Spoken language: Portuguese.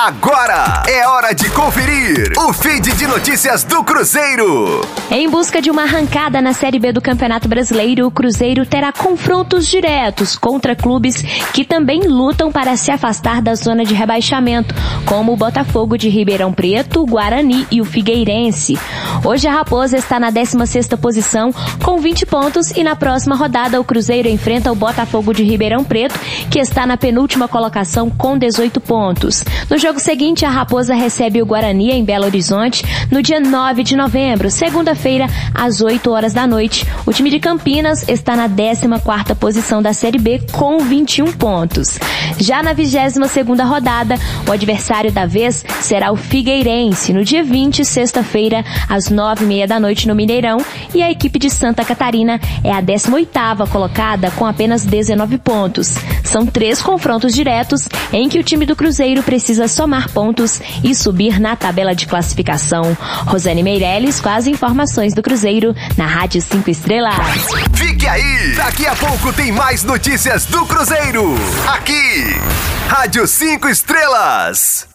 Agora é hora de conferir o feed de notícias do Cruzeiro. Em busca de uma arrancada na Série B do Campeonato Brasileiro, o Cruzeiro terá confrontos diretos contra clubes que também lutam para se afastar da zona de rebaixamento, como o Botafogo de Ribeirão Preto, o Guarani e o Figueirense. Hoje a Raposa está na 16ª posição com 20 pontos e na próxima rodada o Cruzeiro enfrenta o Botafogo de Ribeirão Preto, que está na penúltima colocação com 18 pontos. No jogo seguinte, a Raposa recebe o Guarani em Belo Horizonte no dia 9 de novembro, segunda-feira, às 8 horas da noite. O time de Campinas está na 14ª posição da Série B com 21 pontos. Já na 22ª rodada, o adversário da vez será o Figueirense, no dia 20, sexta-feira, às 9h30 da noite no Mineirão, e a equipe de Santa Catarina é a 18ª colocada com apenas 19 pontos. São três confrontos diretos em que o time do Cruzeiro precisa somar pontos e subir na tabela de classificação. Rosane Meirelles com as informações do Cruzeiro na Rádio 5 Estrelas. Fique aí! Daqui a pouco tem mais notícias do Cruzeiro. Aqui, Rádio 5 Estrelas.